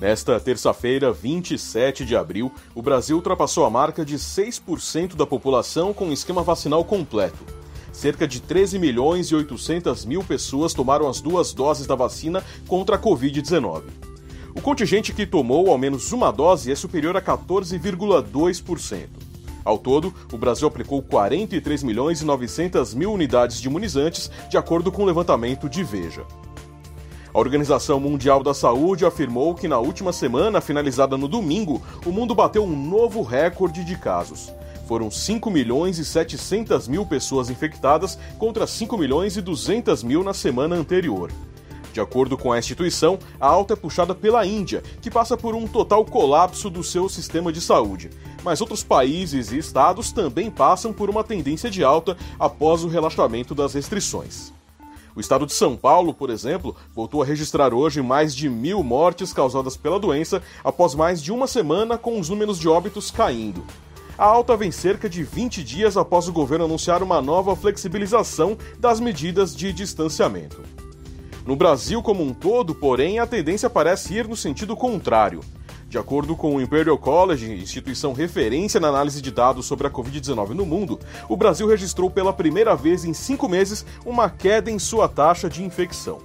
Nesta terça-feira, 27 de abril, o Brasil ultrapassou a marca de 6% da população com esquema vacinal completo. Cerca de 13 milhões e 800 mil pessoas tomaram as duas doses da vacina contra a Covid-19. O contingente que tomou ao menos uma dose é superior a 14,2%. Ao todo, o Brasil aplicou 43 milhões e 900 mil unidades de imunizantes, de acordo com o levantamento de Veja. A Organização Mundial da Saúde afirmou que na última semana, finalizada no domingo, o mundo bateu um novo recorde de casos. Foram 5 milhões e 700 mil pessoas infectadas contra 5 milhões e 200 mil na semana anterior. De acordo com a instituição, a alta é puxada pela Índia, que passa por um total colapso do seu sistema de saúde. Mas outros países e estados também passam por uma tendência de alta após o relaxamento das restrições. O estado de São Paulo, por exemplo, voltou a registrar hoje mais de mil mortes causadas pela doença após mais de uma semana com os números de óbitos caindo. A alta vem cerca de 20 dias após o governo anunciar uma nova flexibilização das medidas de distanciamento. No Brasil como um todo, porém, a tendência parece ir no sentido contrário. De acordo com o Imperial College, instituição referência na análise de dados sobre a Covid-19 no mundo, o Brasil registrou pela primeira vez em cinco meses uma queda em sua taxa de infecção.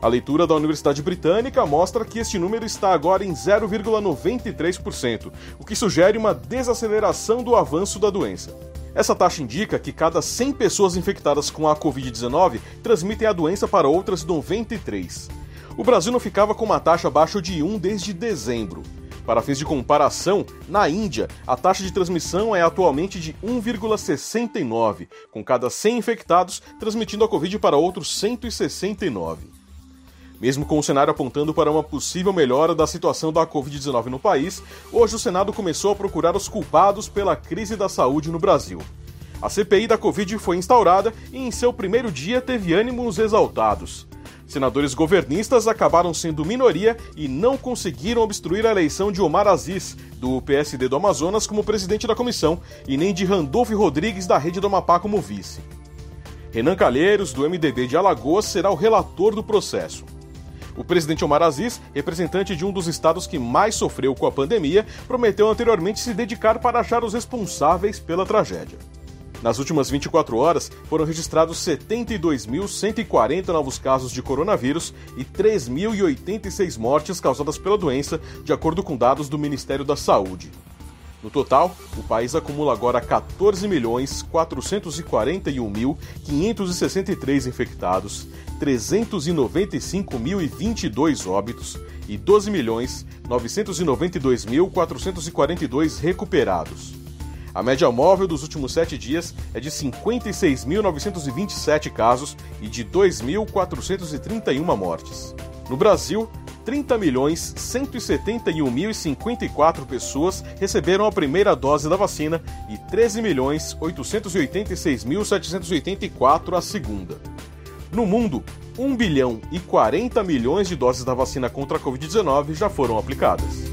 A leitura da Universidade Britânica mostra que este número está agora em 0,93%, o que sugere uma desaceleração do avanço da doença. Essa taxa indica que cada 100 pessoas infectadas com a Covid-19 transmitem a doença para outras 93. O Brasil não ficava com uma taxa abaixo de 1 desde dezembro. Para fins de comparação, na Índia, a taxa de transmissão é atualmente de 1,69, com cada 100 infectados transmitindo a Covid para outros 169. Mesmo com o cenário apontando para uma possível melhora da situação da Covid-19 no país, hoje o Senado começou a procurar os culpados pela crise da saúde no Brasil. A CPI da Covid foi instaurada e, em seu primeiro dia, teve ânimos exaltados. Senadores governistas acabaram sendo minoria e não conseguiram obstruir a eleição de Omar Aziz, do PSD do Amazonas, como presidente da comissão, e nem de Randolfo Rodrigues, da Rede do Amapá, como vice. Renan Calheiros, do MDB de Alagoas, será o relator do processo. O presidente Omar Aziz, representante de um dos estados que mais sofreu com a pandemia, prometeu anteriormente se dedicar para achar os responsáveis pela tragédia. Nas últimas 24 horas, foram registrados 72.140 novos casos de coronavírus e 3.086 mortes causadas pela doença, de acordo com dados do Ministério da Saúde. No total, o país acumula agora 14.441.563 infectados, 395.022 óbitos e 12.992.442 recuperados. A média móvel dos últimos sete dias é de 56.927 casos e de 2.431 mortes. No Brasil, 30.171.054 pessoas receberam a primeira dose da vacina e 13.886.784 a segunda. No mundo, 1 bilhão e 40 milhões de doses da vacina contra a Covid-19 já foram aplicadas.